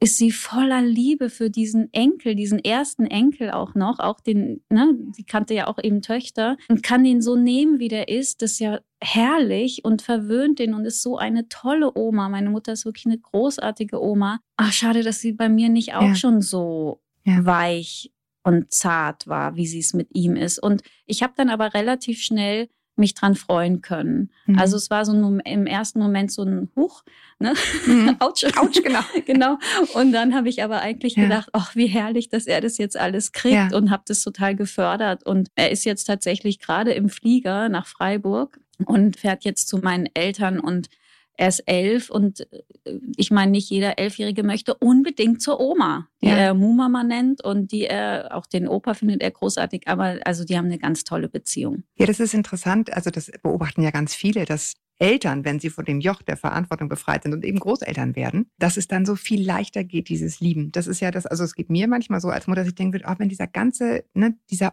ist sie voller Liebe für diesen Enkel, diesen ersten Enkel auch noch, auch den, ne, sie kannte ja auch eben Töchter und kann den so nehmen, wie der ist. Das ist ja herrlich und verwöhnt den und ist so eine tolle Oma. Meine Mutter ist wirklich eine großartige Oma. Ach, schade, dass sie bei mir nicht auch Ja. schon so Ja. weich und zart war, wie sie es mit ihm ist. Und ich habe dann aber relativ schnell mich dran freuen können. Mhm. Also es war so ein, im ersten Moment so ein Huch, ne? Mhm. Autsch. Autsch, genau. genau. Und dann habe ich aber eigentlich Ja. gedacht, ach, wie herrlich, dass er das jetzt alles kriegt Ja. und habe das total gefördert. Und er ist jetzt tatsächlich gerade im Flieger nach Freiburg und fährt jetzt zu meinen Eltern und er ist elf und äh, ich meine, nicht jeder Elfjährige möchte unbedingt zur Oma, die Ja. er Mumama nennt und die er, auch den Opa findet er großartig, aber also die haben eine ganz tolle Beziehung. Ja, das ist interessant. Also das beobachten ja ganz viele, dass Eltern, wenn sie von dem Joch der Verantwortung befreit sind und eben Großeltern werden, dass es dann so viel leichter geht, dieses Lieben. Das ist ja das, also es geht mir manchmal so als Mutter, dass ich denke, oh, wenn dieser ganze, ne, dieser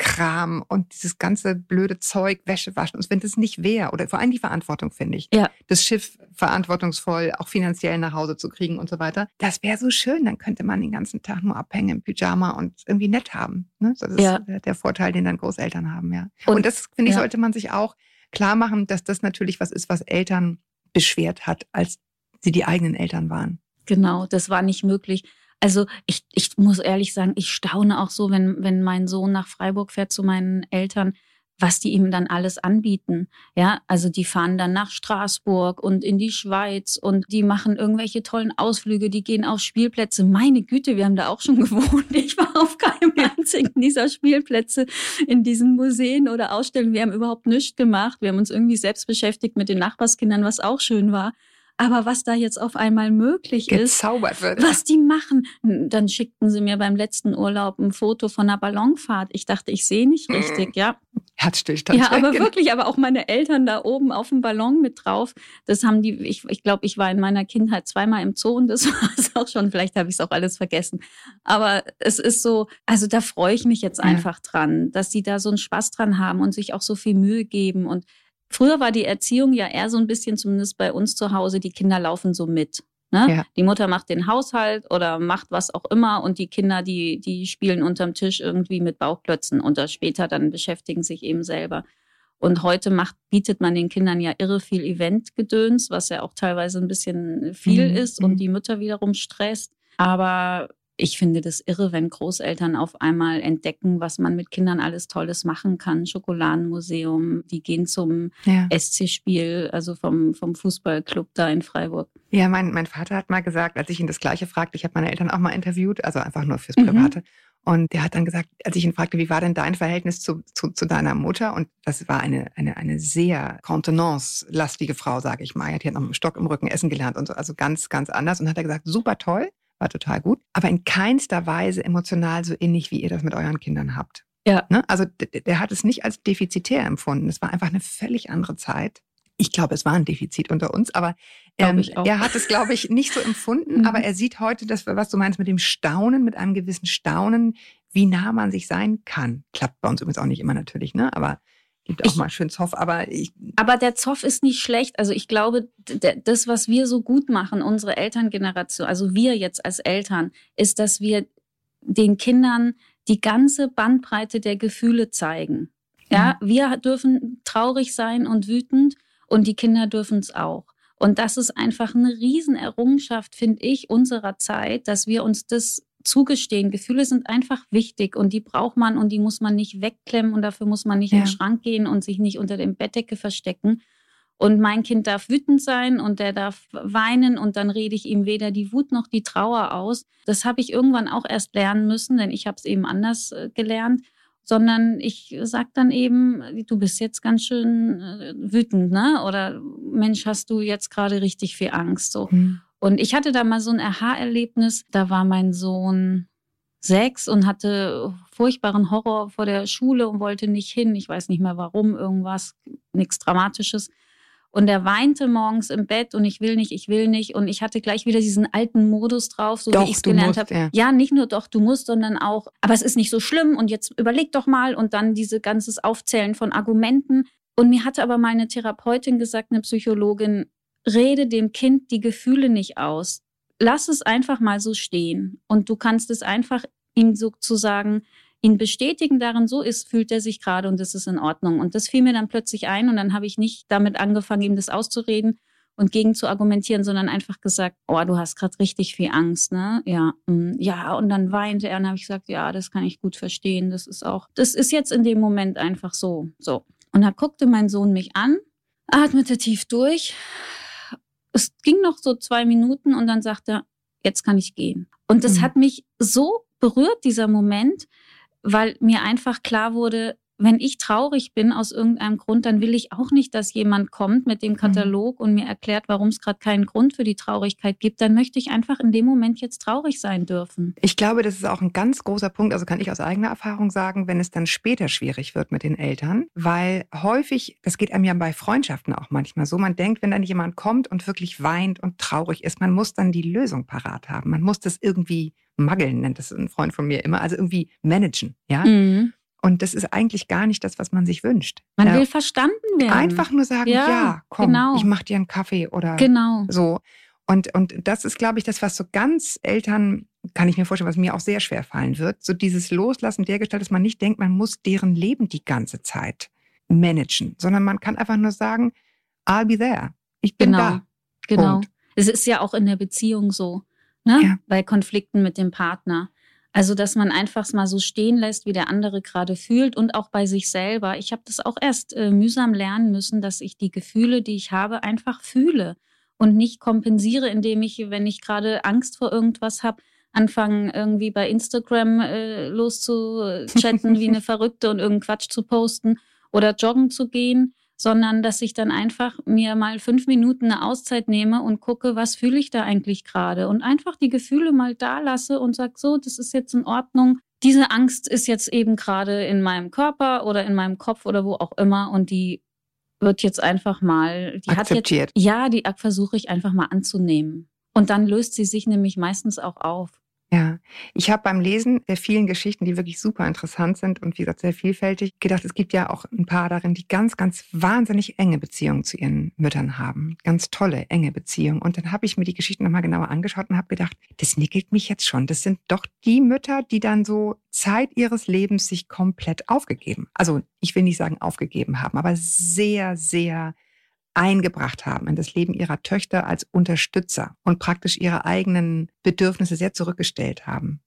Orga-Kram und dieses ganze blöde Zeug, Wäsche waschen, und wenn das nicht wäre, oder vor allem die Verantwortung, finde ich, Ja. das Schiff verantwortungsvoll auch finanziell nach Hause zu kriegen und so weiter, das wäre so schön. Dann könnte man den ganzen Tag nur abhängen im Pyjama und irgendwie nett haben. Ne? Das ist Ja. der, der Vorteil, den dann Großeltern haben, ja. Und, Und- das, finde ich, ja. sollte man sich auch klar machen, dass das natürlich was ist, was Eltern beschwert hat, als sie die eigenen Eltern waren. Genau, das war nicht möglich. Also ich, ich muss ehrlich sagen, ich staune auch so, wenn, wenn mein Sohn nach Freiburg fährt zu meinen Eltern, was die ihm dann alles anbieten. Ja, also die fahren dann nach Straßburg und in die Schweiz und die machen irgendwelche tollen Ausflüge, die gehen auf Spielplätze. Meine Güte, wir haben da auch schon gewohnt. Ich war auf keinem einzigen dieser Spielplätze in diesen Museen oder Ausstellungen. Wir haben überhaupt nichts gemacht. Wir haben uns irgendwie selbst beschäftigt mit den Nachbarskindern, was auch schön war. Aber was da jetzt auf einmal möglich ist, Gezaubert wird. was die machen. Dann schickten sie mir beim letzten Urlaub ein Foto von einer Ballonfahrt. Ich dachte, ich sehe nicht richtig, ja. Herzstillstand. Ja, aber Genau. wirklich, aber auch meine Eltern da oben auf dem Ballon mit drauf. Das haben die, ich, ich glaube, ich war in meiner Kindheit zweimal im Zoo und das war es auch schon. Vielleicht habe ich es auch alles vergessen. Aber es ist so, also da freue ich mich jetzt Ja. einfach dran, dass die da so einen Spaß dran haben und sich auch so viel Mühe geben. Und früher war die Erziehung ja eher so ein bisschen, zumindest bei uns zu Hause, die Kinder laufen so mit. Ne? Ja. Die Mutter macht den Haushalt oder macht was auch immer und die Kinder, die, die spielen unterm Tisch irgendwie mit Bauchklötzen oder später dann beschäftigen sich eben selber. Und heute macht, bietet man den Kindern ja irre viel Eventgedöns, was ja auch teilweise ein bisschen viel Mhm, ist mhm. und die Mütter wiederum stresst. Aber ich finde das irre, wenn Großeltern auf einmal entdecken, was man mit Kindern alles Tolles machen kann. Schokoladenmuseum, die gehen zum Ja. SC-Spiel, also vom, vom Fußballclub da in Freiburg. Ja, mein, mein Vater hat mal gesagt, als ich ihn das Gleiche fragte, ich habe meine Eltern auch mal interviewt, also einfach nur fürs Mhm. Private. Und der hat dann gesagt, als ich ihn fragte, wie war denn dein Verhältnis zu, zu, zu deiner Mutter? Und das war eine, eine, eine sehr contenance-lastige Frau, sage ich mal. Die hat noch mit dem Stock im Rücken essen gelernt und so, also ganz, ganz anders. Und hat er gesagt, super toll, war total gut, aber in keinster Weise emotional so innig, wie ihr das mit euren Kindern habt. Ja. Ne? Also der, der hat es nicht als defizitär empfunden. Es war einfach eine völlig andere Zeit. Ich glaube, es war ein Defizit unter uns, aber ähm, er hat es, glaube ich, nicht so empfunden. Mhm. Aber er sieht heute das, was du meinst mit dem Staunen, mit einem gewissen Staunen, wie nah man sich sein kann. Klappt bei uns übrigens auch nicht immer natürlich, ne? Aber Gibt auch Ich- mal schön Zoff, aber ich, Aber der Zoff ist nicht schlecht. Also ich glaube, das, was wir so gut machen, unsere Elterngeneration, also wir jetzt als Eltern, ist, dass wir den Kindern die ganze Bandbreite der Gefühle zeigen. Ja, wir dürfen traurig sein und wütend und die Kinder dürfen es auch. Und das ist einfach eine Riesenerrungenschaft, finde ich, unserer Zeit, dass wir uns das zugestehen. Gefühle sind einfach wichtig und die braucht man und die muss man nicht wegklemmen und dafür muss man nicht in Ja. den Schrank gehen und sich nicht unter dem Bettdecke verstecken. Und mein Kind darf wütend sein und der darf weinen und dann rede ich ihm weder die Wut noch die Trauer aus. Das habe ich irgendwann auch erst lernen müssen, denn ich habe es eben anders äh, gelernt. Sondern ich sag dann eben, du bist jetzt ganz schön äh, wütend, ne? Oder Mensch, hast du jetzt gerade richtig viel Angst? So. hm, Und ich hatte da mal so ein Aha-Erlebnis. Da war mein Sohn sechs und hatte furchtbaren Horror vor der Schule und wollte nicht hin. Ich weiß nicht mehr warum, irgendwas, nichts Dramatisches. Und er weinte morgens im Bett und ich will nicht, ich will nicht. Und ich hatte gleich wieder diesen alten Modus drauf, so Doch, wie ich es gelernt habe. ja. Ja, nicht nur doch, du musst, sondern auch, aber es ist nicht so schlimm und jetzt überleg doch mal und dann diese ganzes Aufzählen von Argumenten. Und mir hatte aber mal eine Therapeutin gesagt, eine Psychologin, rede dem Kind die Gefühle nicht aus. Lass es einfach mal so stehen. Und du kannst es einfach ihm sozusagen ihn bestätigen darin, so ist, fühlt er sich gerade und das ist in Ordnung. Und das fiel mir dann plötzlich ein und dann habe ich nicht damit angefangen, ihm das auszureden und gegen zu argumentieren, sondern einfach gesagt, oh, du hast gerade richtig viel Angst, ne? Ja, mm, ja. Und dann weinte er und habe ich gesagt, ja, das kann ich gut verstehen. Das ist auch, das ist jetzt in dem Moment einfach so, so. Und da guckte mein Sohn mich an, atmete tief durch. Es ging noch so zwei Minuten und dann sagte er, jetzt kann ich gehen. Und das Mhm. hat mich so berührt, dieser Moment, weil mir einfach klar wurde, wenn ich traurig bin aus irgendeinem Grund, dann will ich auch nicht, dass jemand kommt mit dem Katalog und mir erklärt, warum es gerade keinen Grund für die Traurigkeit gibt. Dann möchte ich einfach in dem Moment jetzt traurig sein dürfen. Ich glaube, das ist auch ein ganz großer Punkt, also kann ich aus eigener Erfahrung sagen, wenn es dann später schwierig wird mit den Eltern, weil häufig, das geht einem ja bei Freundschaften auch manchmal so, man denkt, wenn dann jemand kommt und wirklich weint und traurig ist, man muss dann die Lösung parat haben. Man muss das irgendwie maggeln, nennt das ein Freund von mir immer, also irgendwie managen, ja. Mhm. Und das ist eigentlich gar nicht das, was man sich wünscht. Man ja. will verstanden werden. einfach nur sagen, Ja, ja, komm, genau. ich mach dir einen Kaffee oder Genau. so. Und, und das ist, glaube ich, das, was so ganz Eltern, kann ich mir vorstellen, was mir auch sehr schwer fallen wird. So dieses Loslassen der Gestalt, dass man nicht denkt, man muss deren Leben die ganze Zeit managen, sondern man kann einfach nur sagen, I'll be there. Ich bin Genau. da. Genau. Punkt. Es ist ja auch in der Beziehung so, ne? Ja. Bei Konflikten mit dem Partner. Also, dass man einfach mal so stehen lässt, wie der andere gerade fühlt und auch bei sich selber. Ich habe das auch erst äh, mühsam lernen müssen, dass ich die Gefühle, die ich habe, einfach fühle und nicht kompensiere, indem ich, wenn ich gerade Angst vor irgendwas habe, anfangen irgendwie bei Instagram äh, loszuchatten wie eine Verrückte und irgendeinen Quatsch zu posten oder joggen zu gehen, sondern dass ich dann einfach mir mal fünf Minuten eine Auszeit nehme und gucke, was fühle ich da eigentlich gerade und einfach die Gefühle mal da lasse und sag so, das ist jetzt in Ordnung. Diese Angst ist jetzt eben gerade in meinem Körper oder in meinem Kopf oder wo auch immer und die wird jetzt einfach mal, die hat jetzt, Akzeptiert. ja, die versuche ich einfach mal anzunehmen. Und dann löst sie sich nämlich meistens auch auf. Ja, ich habe beim Lesen der vielen Geschichten, die wirklich super interessant sind und wie gesagt sehr vielfältig, gedacht, es gibt ja auch ein paar darin, die ganz, ganz wahnsinnig enge Beziehungen zu ihren Müttern haben. Ganz tolle, enge Beziehungen. Und dann habe ich mir die Geschichten nochmal genauer angeschaut und habe gedacht, das nickelt mich jetzt schon. Das sind doch die Mütter, die dann so Zeit ihres Lebens sich komplett aufgegeben. Also ich will nicht sagen aufgegeben haben, aber sehr, sehr eingebracht haben in das Leben ihrer Töchter als Unterstützer und praktisch ihre eigenen Bedürfnisse sehr zurückgestellt haben.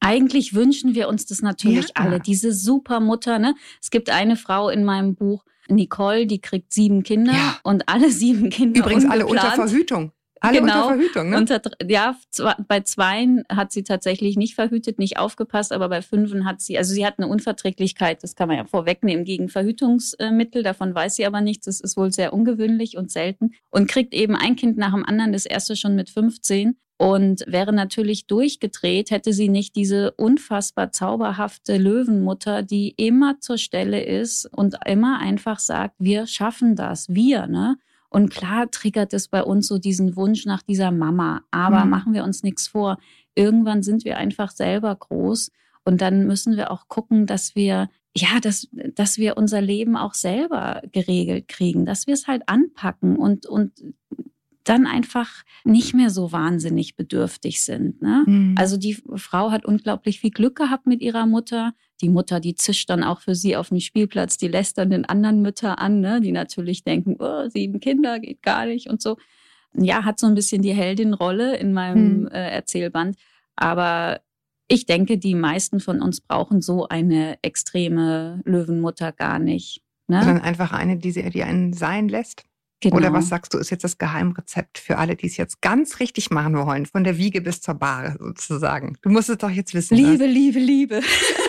Eigentlich wünschen wir uns das natürlich Ja. alle, diese Supermutter. Ne? Es gibt eine Frau in meinem Buch, Nicole, die kriegt sieben Kinder Ja. und alle sieben Kinder Übrigens alle unter ungeplant. Verhütung. Alle Genau. unter Verhütung, ne? Unter, ja, zwei, bei zweien hat sie tatsächlich nicht verhütet, nicht aufgepasst, aber bei fünfen hat sie, also sie hat eine Unverträglichkeit, das kann man ja vorwegnehmen, gegen Verhütungsmittel, davon weiß sie aber nichts, das ist wohl sehr ungewöhnlich und selten und kriegt eben ein Kind nach dem anderen, das erste schon mit 15 und wäre natürlich durchgedreht, hätte sie nicht diese unfassbar zauberhafte Löwenmutter, die immer zur Stelle ist und immer einfach sagt, wir schaffen das, wir, ne? Und klar triggert es bei uns so diesen Wunsch nach dieser Mama. Aber Mhm. machen wir uns nichts vor. Irgendwann sind wir einfach selber groß Und dann müssen wir auch gucken, dass wir ja, dass, dass wir unser Leben auch selber geregelt kriegen, dass wir es halt anpacken und, und dann einfach nicht mehr so wahnsinnig bedürftig sind. Ne? Mhm. Also die Frau hat unglaublich viel Glück gehabt mit ihrer Mutter. Die Mutter, die zischt dann auch für sie auf dem Spielplatz, die lässt dann den anderen Mütter an, ne? die natürlich denken, oh, sieben Kinder geht gar nicht und so. Ja, hat so ein bisschen die Heldin-Rolle in meinem mhm. äh, Erzählband. Aber ich denke, die meisten von uns brauchen so eine extreme Löwenmutter gar nicht. Ne? Sondern einfach eine, die, sie, die einen sein lässt. Genau. Oder was sagst du, ist jetzt das Geheimrezept für alle, die es jetzt ganz richtig machen wollen, von der Wiege bis zur Bahre sozusagen? Du musst es doch jetzt wissen. Liebe, was? Liebe, Liebe.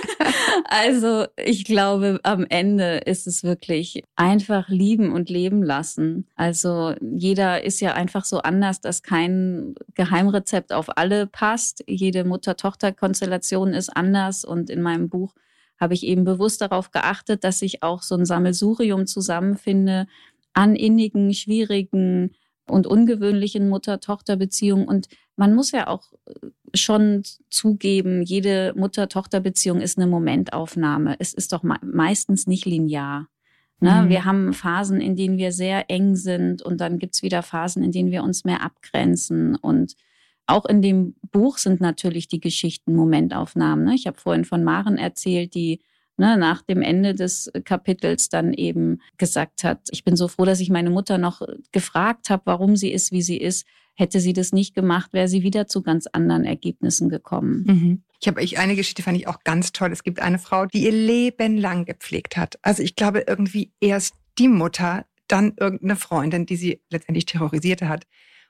also ich glaube, am Ende ist es wirklich einfach lieben und leben lassen. Also jeder ist ja einfach so anders, dass kein Geheimrezept auf alle passt. Jede Mutter-Tochter-Konstellation ist anders und in meinem Buch habe ich eben bewusst darauf geachtet, dass ich auch so ein Sammelsurium zusammenfinde, an innigen, schwierigen und ungewöhnlichen Mutter-Tochter-Beziehungen. Und man muss ja auch äh, schon zugeben, jede Mutter-Tochter-Beziehung ist eine Momentaufnahme. Es ist doch meistens nicht linear. Ne? Mhm. Wir haben Phasen, in denen wir sehr eng sind und dann gibt's wieder Phasen, in denen wir uns mehr abgrenzen. Und auch in dem Buch sind natürlich die Geschichten Momentaufnahmen. Ne? Ich habe vorhin von Maren erzählt, die ne, nach dem Ende des Kapitels dann eben gesagt hat, ich bin so froh, dass ich meine Mutter noch gefragt habe, warum sie ist, wie sie ist. Hätte sie das nicht gemacht, wäre sie wieder zu ganz anderen Ergebnissen gekommen. Mhm. Ich habe eine Geschichte fand ich auch ganz toll. Es gibt eine Frau, die ihr Leben lang gepflegt hat. Also ich glaube irgendwie erst die Mutter, dann irgendeine Freundin, die sie letztendlich terrorisierte hat.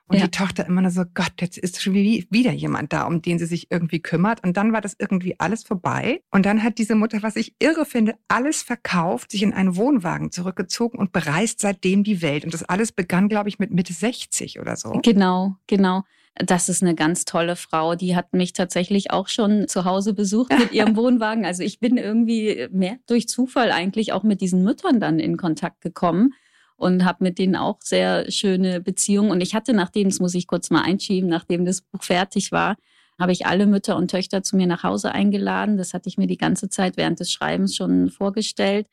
Und ja. die Tochter immer nur so, Gott, jetzt ist schon wieder jemand da, um den sie sich irgendwie kümmert. Und dann war das irgendwie alles vorbei. Und dann hat diese Mutter, was ich irre finde, alles verkauft, sich in einen Wohnwagen zurückgezogen und bereist seitdem die Welt. Und das alles begann, glaube ich, mit Mitte 60 oder so. Genau, genau. Das ist eine ganz tolle Frau. Die hat mich tatsächlich auch schon zu Hause besucht mit ihrem Wohnwagen. Also ich bin irgendwie mehr durch Zufall eigentlich auch mit diesen Müttern dann in Kontakt gekommen und habe mit denen auch sehr schöne Beziehungen. Und ich hatte, nachdem, das muss ich kurz mal einschieben, nachdem das Buch fertig war, habe ich alle Mütter und Töchter zu mir nach Hause eingeladen. Das hatte ich mir die ganze Zeit während des Schreibens schon vorgestellt.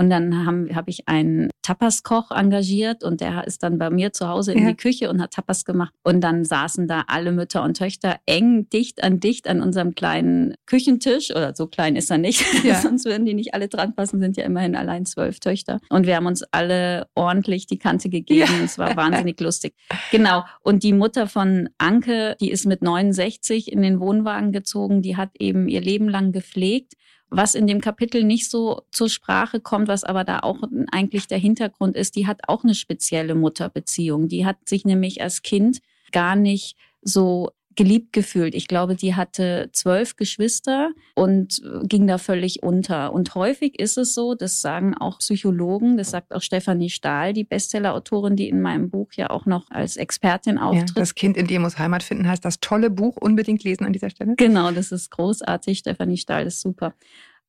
Und dann habe hab ich einen Tapas-Koch engagiert und der ist dann bei mir zu Hause in ja. die Küche und hat Tapas gemacht. Und dann saßen da alle Mütter und Töchter eng, dicht an dicht an unserem kleinen Küchentisch. Oder so klein ist er nicht, ja. sonst würden die nicht alle dran passen, sind ja immerhin allein zwölf Töchter. Und wir haben uns alle ordentlich die Kante gegeben. Ja. Es war wahnsinnig lustig. Genau. Und die Mutter von Anke, die ist mit 69 in den Wohnwagen gezogen, die hat eben ihr Leben lang gepflegt was in dem Kapitel nicht so zur Sprache kommt, was aber da auch eigentlich der Hintergrund ist, die hat auch eine spezielle Mutterbeziehung. Die hat sich nämlich als Kind gar nicht so geliebt gefühlt. Ich glaube, die hatte zwölf Geschwister und ging da völlig unter. Und häufig ist es so, das sagen auch Psychologen, das sagt auch Stefanie Stahl, die Bestsellerautorin, die in meinem Buch ja auch noch als Expertin auftritt. Ja, das Kind in dir muss Heimat finden heißt das tolle Buch, unbedingt lesen an dieser Stelle. Genau, das ist großartig. Stefanie Stahl ist super.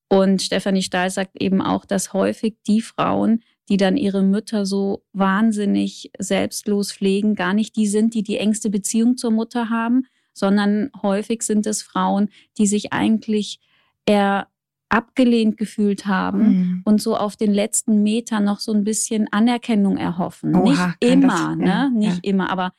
Und Stefanie Stahl sagt eben auch, dass häufig die Frauen, die dann ihre Mütter so wahnsinnig selbstlos pflegen, gar nicht die sind, die die engste Beziehung zur Mutter haben, sondern häufig sind es Frauen, die sich eigentlich eher abgelehnt gefühlt haben mhm. und so auf den letzten Metern noch so ein bisschen Anerkennung erhoffen. Oha, nicht immer, das, ne? Ja, nicht ja. immer, aber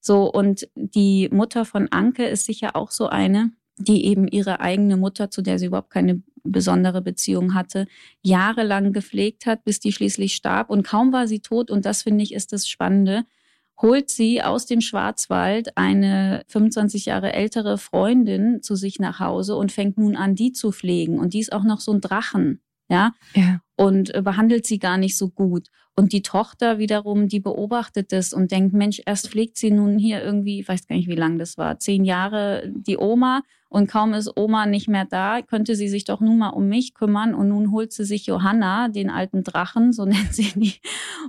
so. Und die Mutter von Anke ist sicher auch so eine, die eben ihre eigene Mutter, zu der sie überhaupt keine besondere Beziehung hatte, jahrelang gepflegt hat, bis die schließlich starb. Und kaum war sie tot, und das finde ich ist das Spannende, holt sie aus dem Schwarzwald eine 25 Jahre ältere Freundin zu sich nach Hause und fängt nun an, die zu pflegen. Und die ist auch noch so ein Drachen, ja. ja. Und äh, behandelt sie gar nicht so gut. Und die Tochter wiederum, die beobachtet das und denkt, Mensch, erst pflegt sie nun hier irgendwie, ich weiß gar nicht, wie lang das war, zehn Jahre die Oma und kaum ist Oma nicht mehr da, könnte sie sich doch nun mal um mich kümmern. Und nun holt sie sich Johanna, den alten Drachen, so nennt sie die,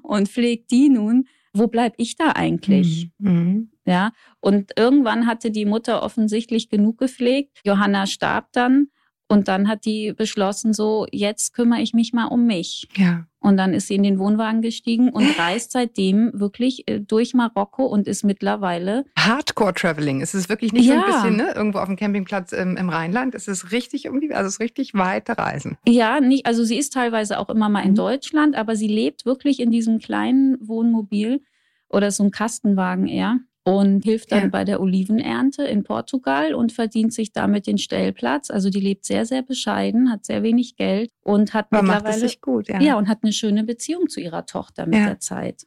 und pflegt die nun. Wo bleib ich da eigentlich? Mhm. mhm. Ja. Und irgendwann hatte die Mutter offensichtlich genug gepflegt. Johanna starb dann. Und dann hat die beschlossen, so, jetzt kümmere ich mich mal um mich. Ja. Und dann ist sie in den Wohnwagen gestiegen und reist seitdem wirklich äh, durch Marokko und ist mittlerweile. Hardcore-Traveling. Es ist wirklich nicht so Ja. ein bisschen, ne, irgendwo auf dem Campingplatz im, im Rheinland. Es ist richtig irgendwie, also es ist richtig weite Reisen. Ja, nicht, also sie ist teilweise auch immer mal in Mhm. Deutschland, aber sie lebt wirklich in diesem kleinen Wohnmobil oder so ein Kastenwagen eher und hilft dann Ja. bei der Olivenernte in Portugal und verdient sich damit den Stellplatz. Also die lebt sehr, sehr bescheiden, hat sehr wenig Geld und hat Aber macht es mittlerweile sich gut, ja. ja. und hat eine schöne Beziehung zu ihrer Tochter mit Ja. der Zeit.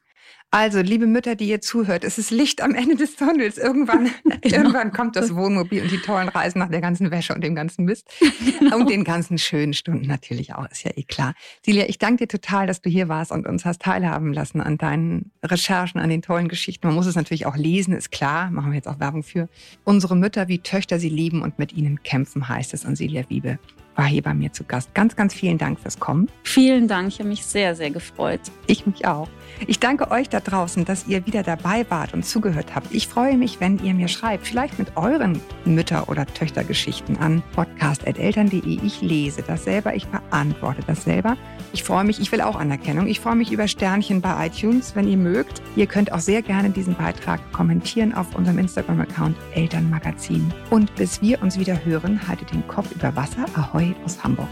Also, liebe Mütter, die ihr zuhört, es ist Licht am Ende des Tunnels. Irgendwann, Genau. irgendwann kommt das Wohnmobil und die tollen Reisen nach der ganzen Wäsche und dem ganzen Mist. Genau. Und den ganzen schönen Stunden natürlich auch, ist ja eh klar. Silja, ich danke dir total, dass du hier warst und uns hast teilhaben lassen an deinen Recherchen, an den tollen Geschichten. Man muss es natürlich auch lesen, ist klar, machen wir jetzt auch Werbung für. Unsere Mütter wie Töchter sie lieben und mit ihnen kämpfen, heißt es. Und Silja Wiebe war hier bei mir zu Gast. Ganz, ganz vielen Dank fürs Kommen. Vielen Dank, ich habe mich sehr, sehr gefreut. Ich mich auch. Ich danke euch da draußen, dass ihr wieder dabei wart und zugehört habt. Ich freue mich, wenn ihr mir schreibt, vielleicht mit euren Mütter- oder Töchtergeschichten an podcast.eltern.de. Ich lese das selber, ich beantworte das selber. Ich freue mich, ich will auch Anerkennung. Ich freue mich über Sternchen bei iTunes, wenn ihr mögt. Ihr könnt auch sehr gerne diesen Beitrag kommentieren auf unserem Instagram-Account Elternmagazin. Und bis wir uns wieder hören, haltet den Kopf über Wasser. Ahoi aus Hamburg.